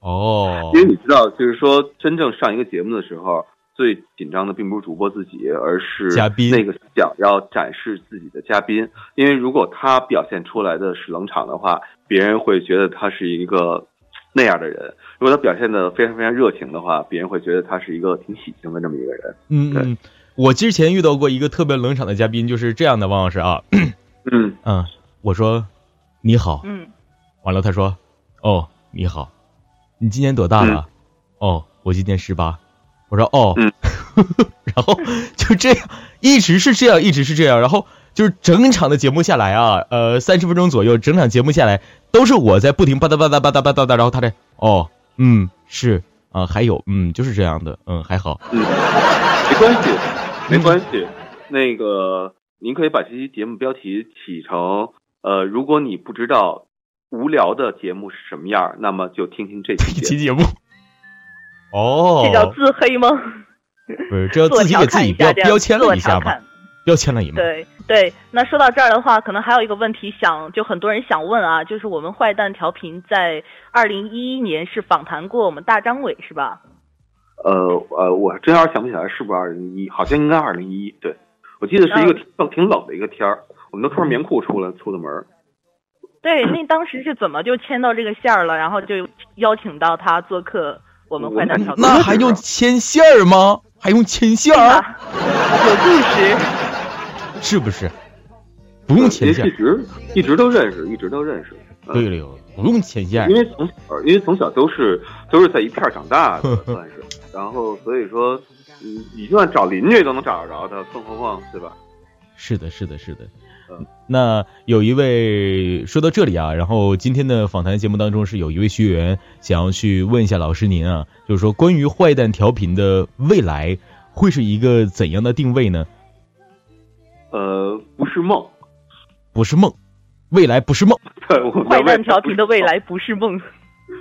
S1: 哦，
S3: 因为你知道，就是说，真正上一个节目的时候。最紧张的并不是主播自己，而是
S1: 嘉宾
S3: 那个想要展示自己的嘉宾。因为如果他表现出来的是冷场的话，别人会觉得他是一个那样的人；如果他表现的非常非常热情的话，别人会觉得他是一个挺喜庆的这么一个人。
S1: 嗯嗯，我之前遇到过一个特别冷场的嘉宾，就是这样的，王老师啊。
S3: 嗯。
S1: 嗯，我说你好。
S2: 嗯，
S1: 完了，他说哦你好，你今年多大了？哦，我今年十八。我说哦，*laughs* 然后就这样，一直是这样，一直是这样，然后就是整场的节目下来啊，呃，三十分钟左右，整场节目下来都是我在不停吧嗒吧嗒吧嗒吧嗒嗒，然后他在哦，嗯，是啊，还有嗯，就是这样的，嗯，还好，
S3: 嗯，没关系，没关系，那个您可以把这期节目标题起成呃，如果你不知道无聊的节目是什么样，那么就听听这期
S1: 节目。*laughs* 哦，
S2: 这叫自黑吗？
S1: 不是，这叫自己给自己标标签了一下嘛？标签了一下。
S2: 对对，那说到这儿的话，可能还有一个问题想，就很多人想问啊，就是我们坏蛋调频在二零一一年是访谈过我们大张伟是吧？
S3: 呃呃，我真要是想不起来是不是二零一，好像应该二零一。对，我记得是一个挺挺冷的一个天儿，我们都穿着棉裤出来出的门。
S2: 对，那当时是怎么就牵到这个线儿了，然后就邀请到他做客？我们坏蛋调
S1: 那还用牵线儿吗？还用牵线儿？
S2: 有故事，
S1: 是不是？不用牵线，
S3: 一直一直都认识，一直都认识。
S1: 对了哟，不用牵线，
S3: 因为从小，因为从小都是都是在一片长大的，*laughs* 算是。然后所以说，你你就算找邻居都能找得着他，更何况对吧？
S1: 是的，是的，是的。那有一位说到这里啊，然后今天的访谈节目当中是有一位学员想要去问一下老师您啊，就是说关于坏蛋调频的未来会是一个怎样的定位呢？
S3: 呃，不是梦，
S1: 不是梦，未来不是梦。*laughs*
S2: 坏蛋调频的未来不是梦，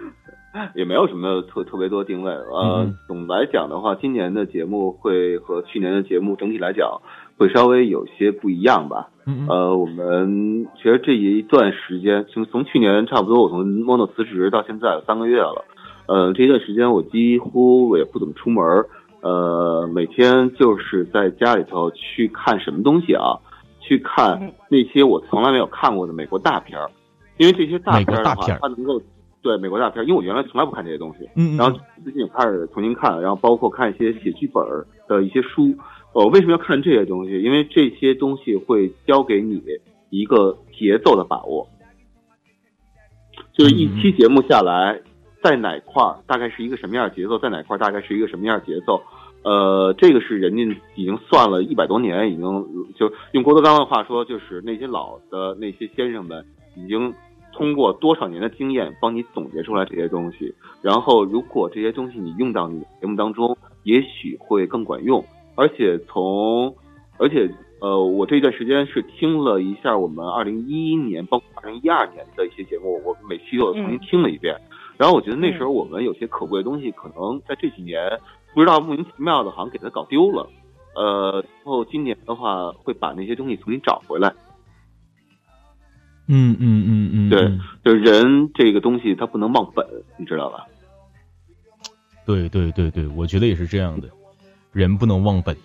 S2: *laughs*
S3: 也没有什么特特别多定位。呃，总来讲的话，今年的节目会和去年的节目整体来讲。会稍微有些不一样吧，呃，我们其实这一段时间，从从去年差不多我从 mono 辞职到现在有三个月了，呃，这一段时间我几乎也不怎么出门，呃，每天就是在家里头去看什么东西啊，去看那些我从来没有看过的美国大片儿，因为这些大片儿的话，它能够对美国大片，因为我原来从来不看这些东西，
S1: 嗯，
S3: 然后最近开始重新看，然后包括看一些写剧本的一些书。我为什么要看这些东西？因为这些东西会教给你一个节奏的把握，就是一期节目下来，在哪块儿大概是一个什么样的节奏，在哪块儿大概是一个什么样的节奏。呃，这个是人家已经算了一百多年，已经就用郭德纲的话说，就是那些老的那些先生们已经通过多少年的经验帮你总结出来这些东西。然后，如果这些东西你用到你的节目当中，也许会更管用。而且从，而且呃，我这段时间是听了一下我们二零一一年，包括二零一二年的一些节目，我每期都重新听了一遍。然后我觉得那时候我们有些可贵的东西，可能在这几年不知道莫名其妙的，好像给它搞丢了。呃，然后今年的话会把那些东西重新找回来。
S1: 嗯嗯嗯嗯，
S3: 对，就是人这个东西它不能忘本，你知道吧？
S1: 对对对对，我觉得也是这样的，人不能忘本。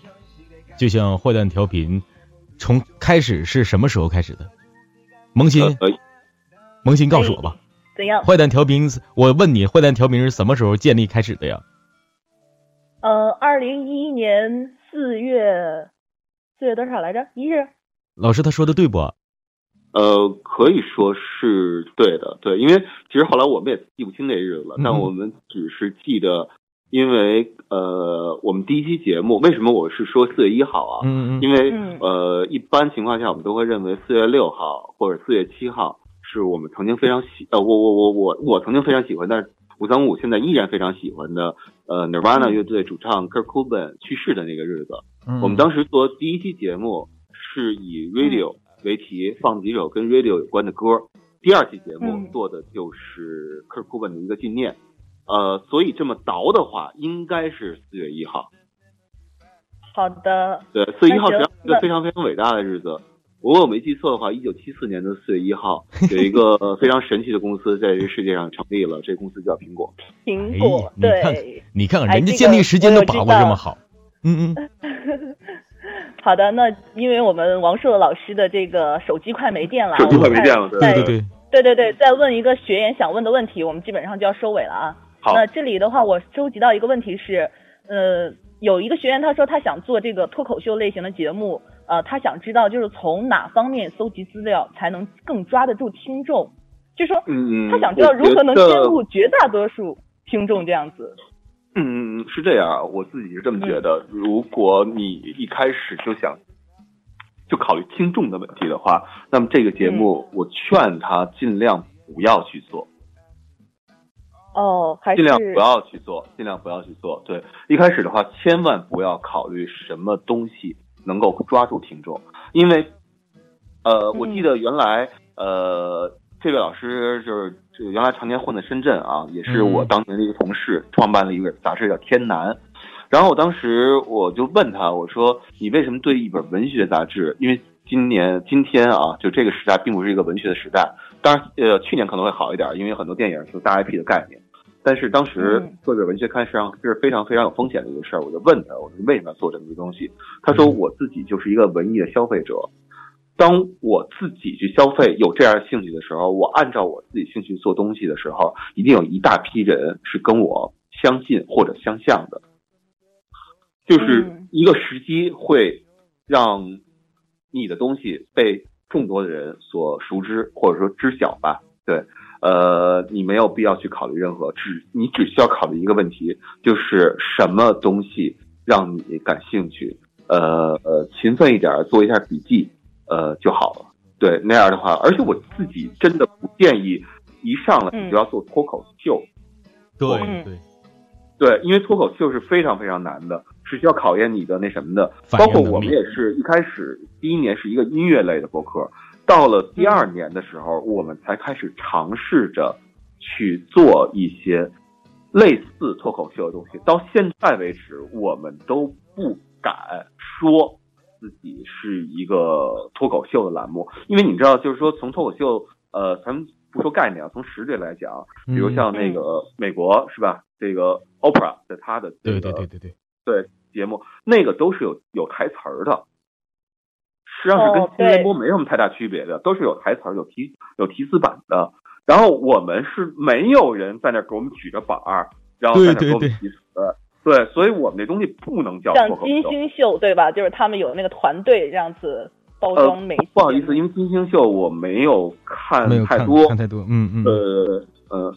S1: 就像坏蛋调频，从开始是什么时候开始的？萌新，萌新告诉我吧。
S2: 怎样？
S1: 坏蛋调频，我问你，坏蛋调频是什么时候建立开始的呀？
S2: 呃，二零一一年四月，四月多少来着？一日。
S1: 老师他说的对不？
S3: 呃，可以说是对的，对，因为其实后来我们也记不清那日子了，但我们只是记得，因为呃，我们第一期节目为什么我是说四月一号啊？
S1: 嗯
S3: 嗯。因为呃，一般情况下我们都会认为四月六号或者四月七号是我们曾经非常喜呃，我我我我我曾经非常喜欢，但是五三五现在依然非常喜欢的呃，Nirvana 乐队主唱 Kurt Cobain 去世的那个日子。
S1: 嗯。
S3: 我们当时做第一期节目是以 Radio。为题放几首跟 radio 有关的歌。第二期节目做的就是 Kurt Cobain 的一个纪念，呃，所以这么倒的话，应该是四月一号。
S2: 好的。
S3: 对，四月一号是一个非常非常伟大的日子。如果我没记错的话，一九七四年的四月一号，*laughs* 有一个非常神奇的公司在这个世界上成立了，这公司叫苹果。
S2: 苹果，对。
S1: 你看看，人家建立时间都把握这么好。嗯嗯。*laughs* *laughs*
S2: 好的，那因为我们王硕老师的这个手机快没电了，
S3: 手机快没电了，对
S1: 对对，
S2: 对对对，再问一个学员想问的问题，我们基本上就要收尾了啊。
S3: 好，
S2: 那这里的话，我收集到一个问题是，呃，有一个学员他说他想做这个脱口秀类型的节目，呃，他想知道就是从哪方面搜集资料才能更抓得住听众，就说，
S3: 嗯
S2: 他想知道如何能兼顾绝大多数听众这样子。
S3: 嗯，是这样，我自己是这么觉得。如果你一开始就想就考虑听众的问题的话，那么这个节目我劝他尽量不要去做。
S2: 哦，还是
S3: 尽量不要去做，尽量不要去做。对，一开始的话，千万不要考虑什么东西能够抓住听众，因为呃，我记得原来呃。这位老师就是这个原来常年混在深圳啊，也是我当年的一个同事，创办了一个杂志叫《天南》。然后我当时我就问他，我说：“你为什么对一本文学杂志？因为今年今天啊，就这个时代并不是一个文学的时代。当然，呃，去年可能会好一点，因为很多电影是大 IP 的概念。但是当时做这文学刊实际上是非常非常有风险的一个事儿。我就问他，我说为什么要做这么一个东西？他说：我自己就是一个文艺的消费者。”当我自己去消费有这样的兴趣的时候，我按照我自己兴趣做东西的时候，一定有一大批人是跟我相近或者相像的，就是一个时机会让你的东西被众多的人所熟知或者说知晓吧。对，呃，你没有必要去考虑任何，只你只需要考虑一个问题，就是什么东西让你感兴趣。呃呃，勤奋一点，做一下笔记。呃就好了，对那样的话，而且我自己真的不建议一上来你就要做脱口秀，
S1: 对对
S3: 对，因为脱口秀是非常非常难的，是需要考验你的那什么的。包括我们也是一开始第一年是一个音乐类的博客，到了第二年的时候，我们才开始尝试着去做一些类似脱口秀的东西。到现在为止，我们都不敢说。自己是一个脱口秀的栏目，因为你知道，就是说从脱口秀，呃，咱们不说概念啊，从实力来讲，比如像那个美国是吧？这个 Opera 在他的
S1: 对对对对对
S3: 对节目，那个都是有有台词儿的，实际上是跟新闻播没什么太大区别的，都是有台词儿、有提有提词板的。然后我们是没有人在那给我们举着板儿，然后在那给我们提词。对，所以我们这东西不能叫
S2: 像金星秀，对吧？就是他们有那个团队这样子包装媒体。
S3: 不好意思，因为金星秀我没有看
S1: 太
S3: 多，
S1: 看太多。嗯嗯。
S3: 呃呃，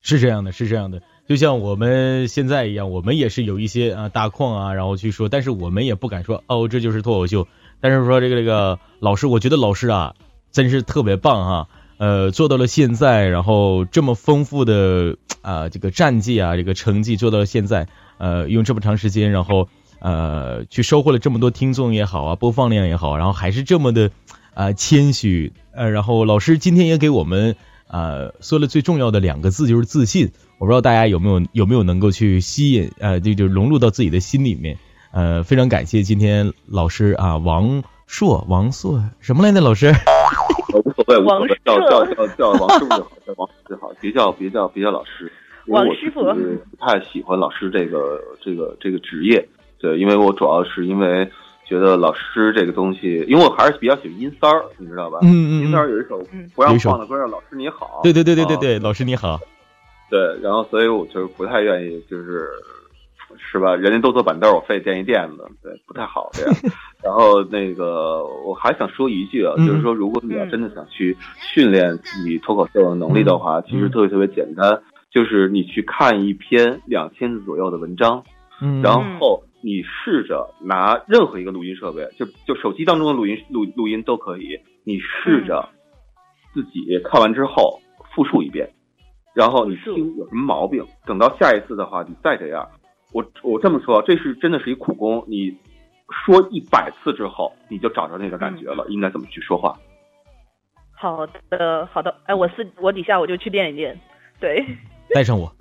S1: 是这样的，是这样的。就像我们现在一样，我们也是有一些啊大矿啊，然后去说，但是我们也不敢说哦，这就是脱口秀。但是说这个这个老师，我觉得老师啊，真是特别棒哈。呃，做到了现在，然后这么丰富的啊这个战绩啊，这个成绩做到了现在。呃，用这么长时间，然后呃，去收获了这么多听众也好啊，播放量也好，然后还是这么的啊谦虚，呃，然后老师今天也给我们呃说了最重要的两个字，就是自信。我不知道大家有没有有没有能够去吸引呃，就就融入到自己的心里面。呃，非常感谢今天老师啊，王硕，王硕什么来着？老师？
S3: 无所谓，无所谓，叫叫叫叫王师傅就好，叫王师傅就好，别叫别叫别叫老师。
S2: 王师傅
S3: 不太喜欢老师这个这个这个职业，对，因为我主要是因为觉得老师这个东西，因为我还是比较喜欢音三儿，你知道吧？
S1: 嗯嗯。
S3: 音三儿有一首不让放的歌叫《老师你好》。
S1: 对对对对对对，老师你好。
S3: 对，然后所以我就不太愿意，就是是吧？人家都坐板凳，我非得垫一垫子，对，不太好这样。*laughs* 然后那个我还想说一句啊，就是说，如果你要真的想去训练自己脱口秀的能力的话，其实特别特别简单，就是你去看一篇两千字左右的文章，然后你试着拿任何一个录音设备，就就手机当中的录音录录音都可以，你试着自己看完之后复述一遍。然后你听有什么毛病？等到下一次的话，你再这样。我我这么说，这是真的是一苦功。你说一百次之后，你就找着那个感觉了，应该怎么去说话？
S2: 好的，好的。哎，我私我底下我就去练一练。对，*laughs*
S1: 带上我。*laughs*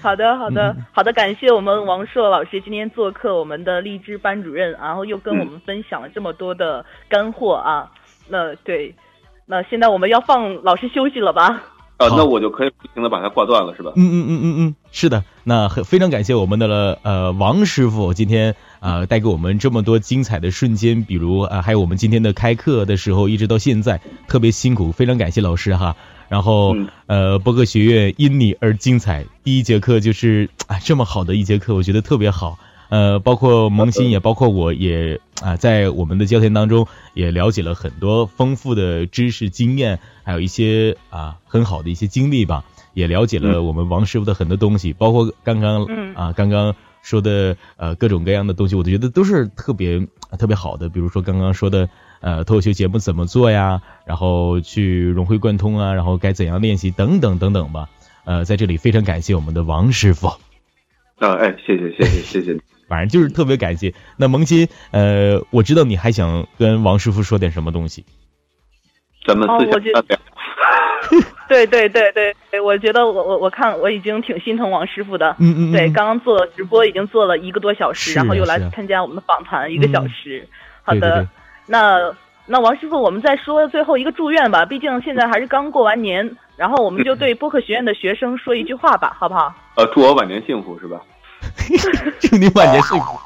S2: 好的，好的，好的。感谢我们王硕老师今天做客我们的荔枝班主任，然后又跟我们分享了这么多的干货啊。那对。那现在我们要放老师休息了吧？
S3: 啊，那我就可以不停的把它挂断了，是吧？
S1: 嗯嗯嗯嗯嗯，是的。那很非常感谢我们的呃王师傅今天啊带给我们这么多精彩的瞬间，比如啊还有我们今天的开课的时候一直到现在特别辛苦，非常感谢老师哈。然后呃播客学院因你而精彩，第一节课就是啊这么好的一节课，我觉得特别好。呃，包括萌新，也包括我，也啊，在我们的交谈当中，也了解了很多丰富的知识经验，还有一些啊很好的一些经历吧，也了解了我们王师傅的很多东西，包括刚刚啊刚刚说的呃各种各样的东西，我都觉得都是特别特别好的。比如说刚刚说的呃脱口秀节目怎么做呀，然后去融会贯通啊，然后该怎样练习等等等等吧。呃，在这里非常感谢我们的王师傅。
S3: 啊，哎，谢谢谢谢谢谢。
S1: 反正就是特别感谢。那萌新，呃，我知道你还想跟王师傅说点什么东西。
S3: 咱们私下聊。*laughs*
S2: 对对对对对，我觉得我我我看我已经挺心疼王师傅的。
S1: 嗯嗯。
S2: 对，刚刚做直播已经做了一个多小时，然后又来参加我们的访谈一个小时。好的，那那王师傅，我们再说最后一个祝愿吧。毕竟现在还是刚过完年，然后我们就对播客学院的学生说一句话吧，好不好？
S3: 呃，祝我晚年幸福，是吧？*laughs*
S1: 祝你晚年幸福，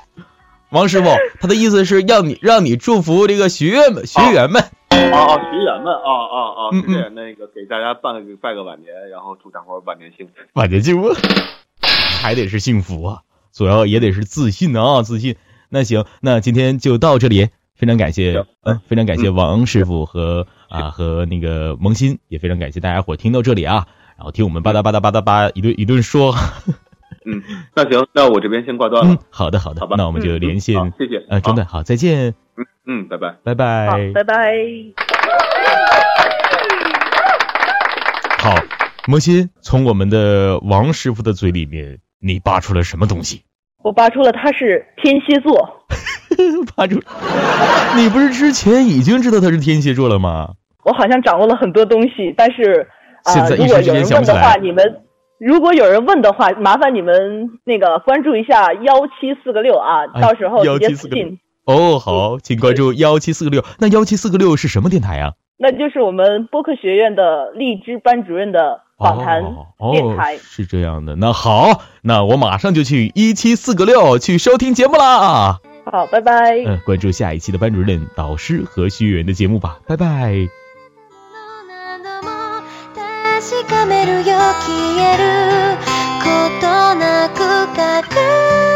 S1: 王师傅，他的意思是让你让你祝福这个学员们学员们。
S3: 啊啊，学员们，哦哦哦，是这样，那个给大家办个拜个晚年，然后祝大伙晚年幸福。
S1: 晚年幸福，还得是幸福啊，主要也得是自信啊，自信。那行，那今天就到这里，非常感谢，嗯，非常感谢王师傅和啊和那个萌新，也非常感谢大家伙听到这里啊，然后听我们吧嗒吧嗒吧嗒吧一顿一顿说。*laughs*
S3: 嗯，那行，那我这边先挂断了。
S1: 好的，好的，
S3: 好吧，
S1: 那我们就连线。
S3: 谢谢。
S1: 啊，真的，好，再见。
S3: 嗯嗯，拜拜，
S1: 拜拜，
S2: 好，拜拜。
S1: 好，萌新，从我们的王师傅的嘴里面，你扒出了什么东西？
S2: 我扒出了他是天蝎座。*laughs*
S1: 扒出？你不是之前已经知道他是天蝎座了吗？
S2: 我好像掌握了很多东西，但是啊，如果有人问的话，你们。如果有人问的话，麻烦你们那个关注一下幺七四个六啊，到时候直接私信。
S1: 哦，好，请关注幺七四个六。那幺七四个六是什么电台啊？
S2: 那就是我们播客学院的荔枝班主任的访谈电台。
S1: 是这样的，那好，那我马上就去一七四个六去收听节目啦。
S2: 好，拜拜。
S1: 嗯，关注下一期的班主任、导师和学员的节目吧，拜拜。確かめるよ消える。ことなく隠